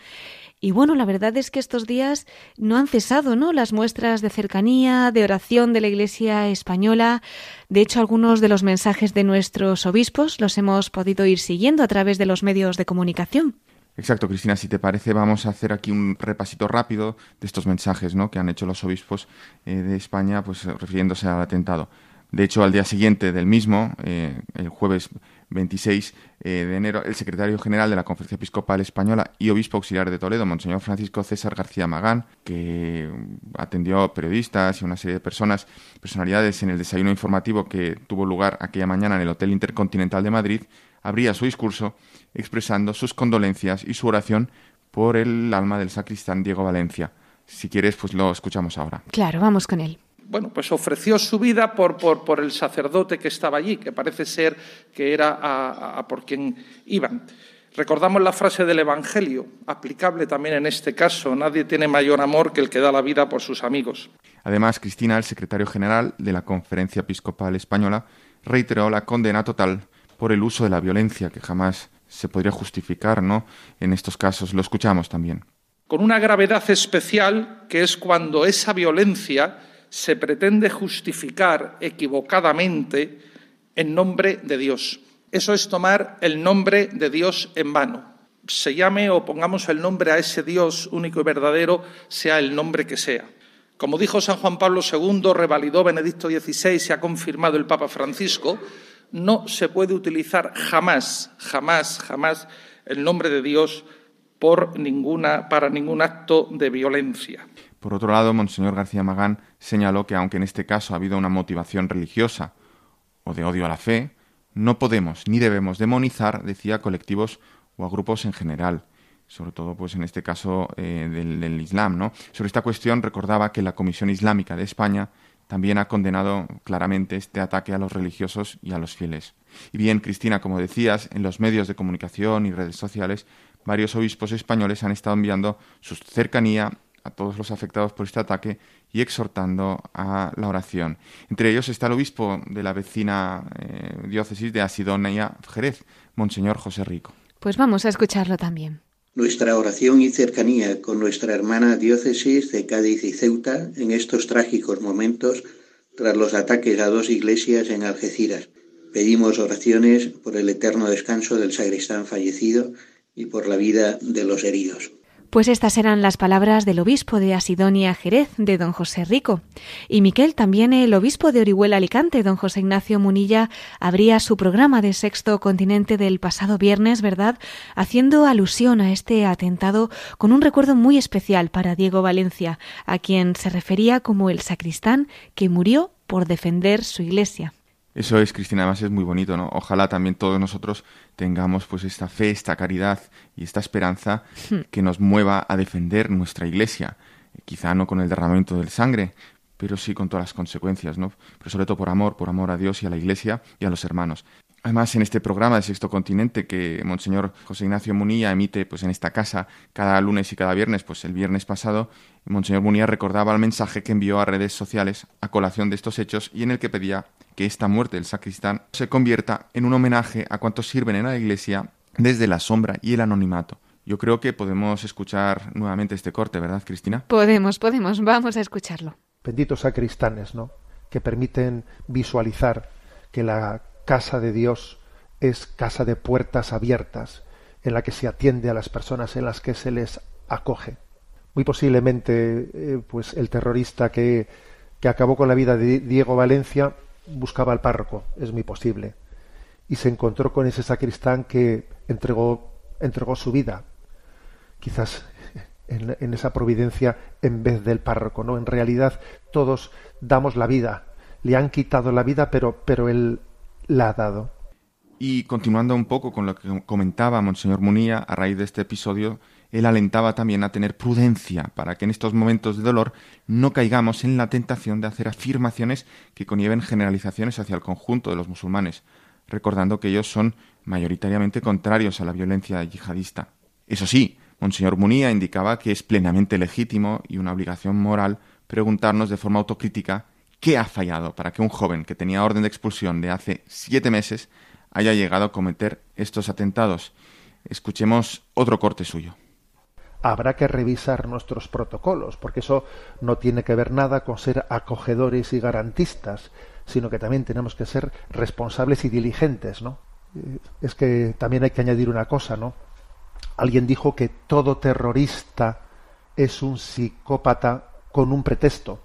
Y bueno, la verdad es que estos días no han cesado, ¿no? Las muestras de cercanía, de oración de la Iglesia española. De hecho, algunos de los mensajes de nuestros obispos los hemos podido ir siguiendo a través de los medios de comunicación. Exacto, Cristina. Si te parece, vamos a hacer aquí un repasito rápido de estos mensajes ¿no? que han hecho los obispos eh, de España, pues refiriéndose al atentado. De hecho, al día siguiente del mismo, eh, el jueves 26 eh, de enero, el secretario general de la Conferencia Episcopal Española y obispo auxiliar de Toledo, Monseñor Francisco César García Magán, que atendió a periodistas y una serie de personas, personalidades en el desayuno informativo que tuvo lugar aquella mañana en el Hotel Intercontinental de Madrid, abría su discurso expresando sus condolencias y su oración por el alma del sacristán Diego Valencia. Si quieres, pues lo escuchamos ahora. Claro, vamos con él. Bueno, pues ofreció su vida por, por, el sacerdote que estaba allí, que parece ser que era a, por quien iban. Recordamos la frase del Evangelio, aplicable también en este caso, nadie tiene mayor amor que el que da la vida por sus amigos. Además, Cristina, el secretario general de la Conferencia Episcopal Española, reiteró la condena total por el uso de la violencia, que jamás se podría justificar, ¿no? En estos casos lo escuchamos también. Con una gravedad especial, que es cuando esa violencia se pretende justificar equivocadamente en nombre de Dios. Eso es tomar el nombre de Dios en vano. Se llame o pongamos el nombre a ese Dios único y verdadero, sea el nombre que sea. Como dijo San Juan Pablo II, revalidó Benedicto XVI y ha confirmado el Papa Francisco, no se puede utilizar jamás, jamás, jamás el nombre de Dios por ninguna, para ningún acto de violencia. Por otro lado, Monseñor García Magán señaló que aunque en este caso ha habido una motivación religiosa o de odio a la fe, no podemos ni debemos demonizar, decía, colectivos o a grupos en general, sobre todo pues en este caso eh, del, Islam. ¿no? Sobre esta cuestión recordaba que la Comisión Islámica de España también ha condenado claramente este ataque a los religiosos y a los fieles. Y bien, Cristina, como decías, en los medios de comunicación y redes sociales, varios obispos españoles han estado enviando su cercanía a todos los afectados por este ataque y exhortando a la oración. Entre ellos está el obispo de la vecina eh, diócesis de Asidonia, Jerez, Monseñor José Rico. Pues vamos a escucharlo también. Nuestra oración y cercanía con nuestra hermana diócesis de Cádiz y Ceuta en estos trágicos momentos tras los ataques a dos iglesias en Algeciras. Pedimos oraciones por el eterno descanso del sacristán fallecido y por la vida de los heridos. Pues estas eran las palabras del obispo de Asidonia Jerez, de don José Rico. Y Miquel, también el obispo de Orihuela Alicante, don José Ignacio Munilla, abría su programa de Sexto Continente del pasado viernes, ¿verdad?, haciendo alusión a este atentado con un recuerdo muy especial para Diego Valencia, a quien se refería como el sacristán que murió por defender su iglesia. Eso es, Cristina, además es muy bonito, ¿no? Ojalá también todos nosotros tengamos pues esta fe, esta caridad y esta esperanza hmm. que nos mueva a defender nuestra iglesia. Quizá no con el derramamiento del sangre, pero sí con todas las consecuencias, ¿no? Pero sobre todo por amor, por amor a Dios y a la iglesia y a los hermanos. Además, en este programa de Sexto Continente que Monseñor José Ignacio Munilla emite pues en esta casa cada lunes y cada viernes, pues el viernes pasado, Monseñor Munilla recordaba el mensaje que envió a redes sociales a colación de estos hechos y en el que pedía que esta muerte del sacristán se convierta en un homenaje a cuantos sirven en la Iglesia desde la sombra y el anonimato. Yo creo que podemos escuchar nuevamente este corte, ¿verdad, Cristina? Podemos, podemos, vamos a escucharlo. Benditos sacristanes, ¿no? Que permiten visualizar que la casa de Dios es casa de puertas abiertas, en la que se atiende a las personas, en las que se les acoge. Muy posiblemente, eh, pues el terrorista que, que acabó con la vida de Diego Valencia buscaba al párroco, es muy posible, y se encontró con ese sacristán que entregó, entregó su vida, quizás en, esa providencia en vez del párroco, ¿no? En realidad todos damos la vida, le han quitado la vida, pero, pero él la ha dado. Y continuando un poco con lo que comentaba Monseñor Munía a raíz de este episodio, él alentaba también a tener prudencia para que en estos momentos de dolor no caigamos en la tentación de hacer afirmaciones que conlleven generalizaciones hacia el conjunto de los musulmanes, recordando que ellos son mayoritariamente contrarios a la violencia yihadista. Eso sí, Monseñor Munía indicaba que es plenamente legítimo y una obligación moral preguntarnos de forma autocrítica qué ha fallado para que un joven que tenía orden de expulsión de hace siete meses haya llegado a cometer estos atentados. Escuchemos otro corte suyo habrá que revisar nuestros protocolos, porque eso no tiene que ver nada con ser acogedores y garantistas, sino que también tenemos que ser responsables y diligentes, ¿no? Eh, es que también hay que añadir una cosa, ¿no? Alguien dijo que todo terrorista es un psicópata con un pretexto.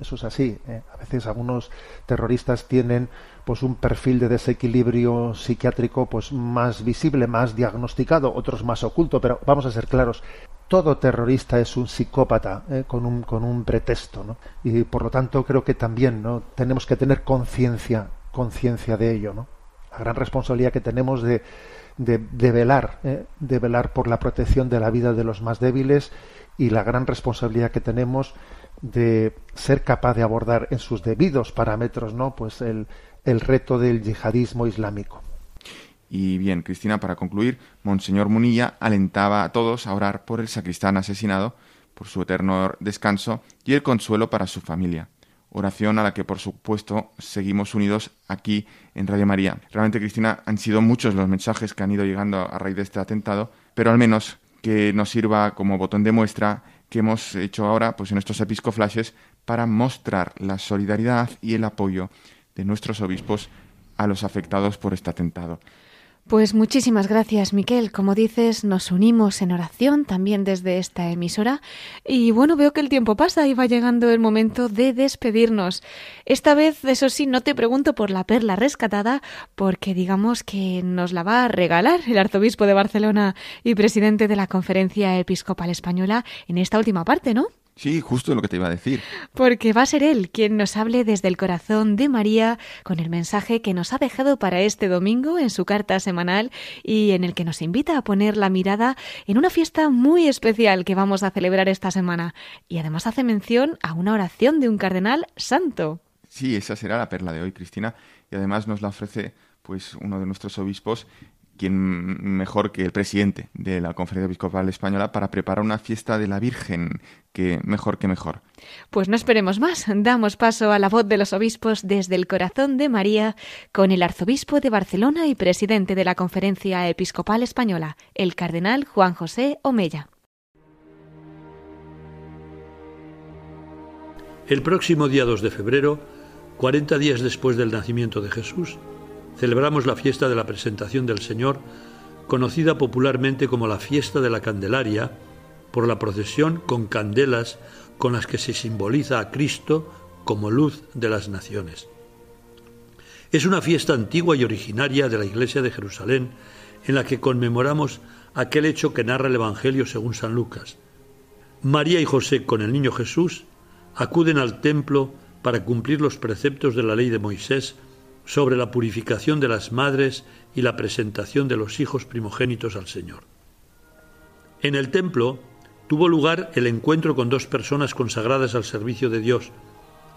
Eso es así. ¿eh? A veces algunos terroristas tienen pues un perfil de desequilibrio psiquiátrico pues más visible, más diagnosticado, otros más oculto, pero vamos a ser claros. Todo terrorista es un psicópata ¿eh? con, un, con un pretexto, ¿no? Y por lo tanto creo que también ¿no? tenemos que tener conciencia conciencia de ello. La gran responsabilidad que tenemos de, de, velar, ¿eh? de velar por la protección de la vida de los más débiles y la gran responsabilidad que tenemos de ser capaz de abordar en sus debidos parámetros, ¿no? Pues el, el reto del yihadismo islámico. Y bien, Cristina, para concluir, Monseñor Munilla alentaba a todos a orar por el sacristán asesinado, por su eterno descanso y el consuelo para su familia. Oración a la que, por supuesto, seguimos unidos aquí en Radio María. Realmente, Cristina, han sido muchos los mensajes que han ido llegando a raíz de este atentado, pero al menos que nos sirva como botón de muestra que hemos hecho ahora pues en estos episcoflashes para mostrar la solidaridad y el apoyo de nuestros obispos a los afectados por este atentado. Pues muchísimas gracias, Miquel. Como dices, nos unimos en oración también desde esta emisora. Y bueno, veo que el tiempo pasa y va llegando el momento de despedirnos. Esta vez, eso sí, no te pregunto por la perla rescatada, porque digamos que nos la va a regalar el arzobispo de Barcelona y presidente de la Conferencia Episcopal Española en esta última parte, ¿no? Sí, justo lo que te iba a decir. Porque va a ser él quien nos hable desde el corazón de María con el mensaje que nos ha dejado para este domingo en su carta semanal y en el que nos invita a poner la mirada en una fiesta muy especial que vamos a celebrar esta semana. Y además hace mención a una oración de un cardenal santo. Sí, esa será la perla de hoy, Cristina, y además nos la ofrece pues uno de nuestros obispos quién mejor que el presidente de la Conferencia Episcopal Española para preparar una fiesta de la Virgen, que mejor que mejor. Pues no esperemos más, damos paso a la voz de los obispos desde el corazón de María con el arzobispo de Barcelona y presidente de la Conferencia Episcopal Española, el cardenal Juan José Omella. El próximo día 2 de febrero, 40 días después del nacimiento de Jesús, celebramos la fiesta de la presentación del Señor, conocida popularmente como la fiesta de la Candelaria, por la procesión con candelas con las que se simboliza a Cristo como luz de las naciones. Es una fiesta antigua y originaria de la Iglesia de Jerusalén, en la que conmemoramos aquel hecho que narra el Evangelio según San Lucas. María y José con el niño Jesús acuden al templo para cumplir los preceptos de la ley de Moisés sobre la purificación de las madres y la presentación de los hijos primogénitos al Señor. En el templo tuvo lugar el encuentro con dos personas consagradas al servicio de Dios,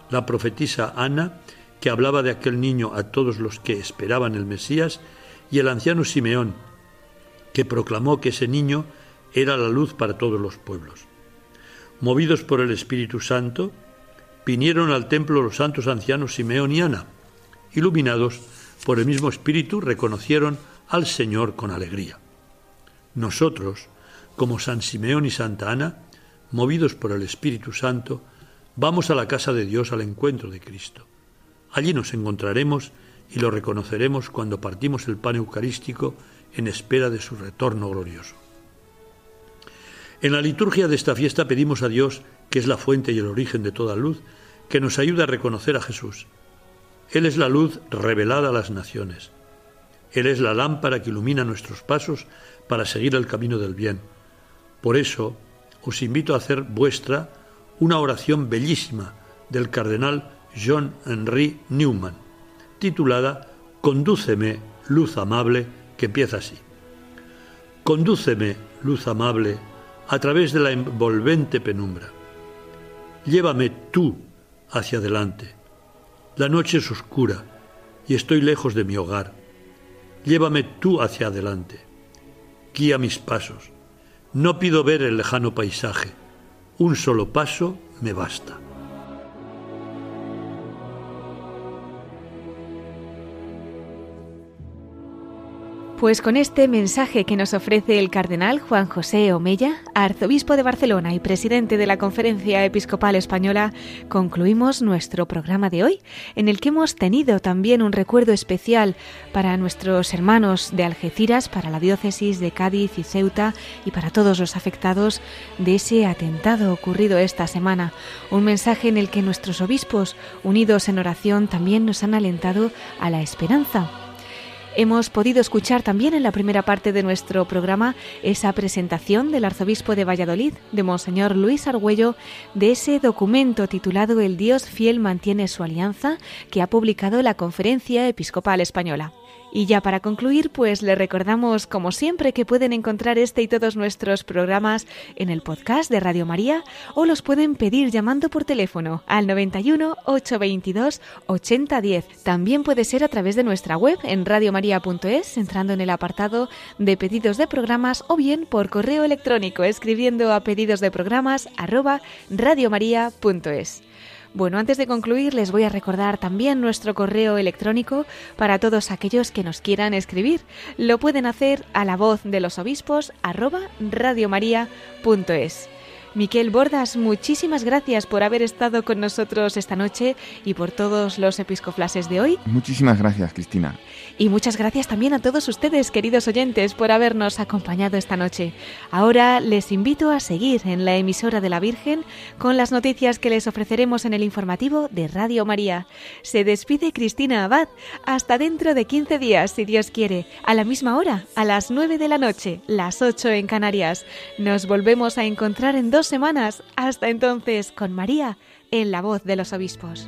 la profetisa Ana, que hablaba de aquel niño a todos los que esperaban el Mesías, y el anciano Simeón, que proclamó que ese niño era la luz para todos los pueblos. Movidos por el Espíritu Santo, vinieron al templo los santos ancianos Simeón y Ana, iluminados por el mismo Espíritu, reconocieron al Señor con alegría. Nosotros, como San Simeón y Santa Ana, movidos por el Espíritu Santo, vamos a la casa de Dios al encuentro de Cristo. Allí nos encontraremos y lo reconoceremos cuando partimos el pan eucarístico en espera de su retorno glorioso. En la liturgia de esta fiesta pedimos a Dios, que es la fuente y el origen de toda luz, que nos ayude a reconocer a Jesús él es la luz revelada a las naciones. Él es la lámpara que ilumina nuestros pasos para seguir el camino del bien. Por eso os invito a hacer vuestra una oración bellísima del cardenal John Henry Newman, titulada Condúceme, luz amable, que empieza así. Condúceme, luz amable, a través de la envolvente penumbra. Llévame tú hacia adelante la noche es oscura y estoy lejos de mi hogar. Llévame tú hacia adelante. Guía mis pasos. No pido ver el lejano paisaje. Un solo paso me basta. Pues con este mensaje que nos ofrece el cardenal Juan José Omella, arzobispo de Barcelona y presidente de la Conferencia Episcopal Española, concluimos nuestro programa de hoy, en el que hemos tenido también un recuerdo especial para nuestros hermanos de Algeciras, para la diócesis de Cádiz y Ceuta y para todos los afectados de ese atentado ocurrido esta semana. Un mensaje en el que nuestros obispos, unidos en oración, también nos han alentado a la esperanza Hemos podido escuchar también en la primera parte de nuestro programa esa presentación del arzobispo de Valladolid, de Monseñor Luis Argüello, de ese documento titulado El Dios fiel mantiene su alianza, que ha publicado la Conferencia Episcopal Española. Y ya para concluir, pues les recordamos, como siempre, que pueden encontrar este y todos nuestros programas en el podcast de Radio María o los pueden pedir llamando por teléfono al 91 822 8010. También puede ser a través de nuestra web en radiomaria.es, entrando en el apartado de pedidos de programas o bien por correo electrónico escribiendo a pedidos de programas arroba radiomaria.es. Bueno, antes de concluir les voy a recordar también nuestro correo electrónico para todos aquellos que nos quieran escribir. Lo pueden hacer a la voz de los obispos arroba radiomaria.es. Miquel Bordas, muchísimas gracias por haber estado con nosotros esta noche y por todos los episcoflases de hoy. Muchísimas gracias, Cristina. Y muchas gracias también a todos ustedes, queridos oyentes, por habernos acompañado esta noche. Ahora les invito a seguir en la emisora de la Virgen con las noticias que les ofreceremos en el informativo de Radio María. Se despide Cristina Abad. Hasta dentro de 15 días, si Dios quiere, a la misma hora, a las 9 de la noche, las 8 en Canarias. Nos volvemos a encontrar en dos semanas. Hasta entonces, con María en la voz de los obispos.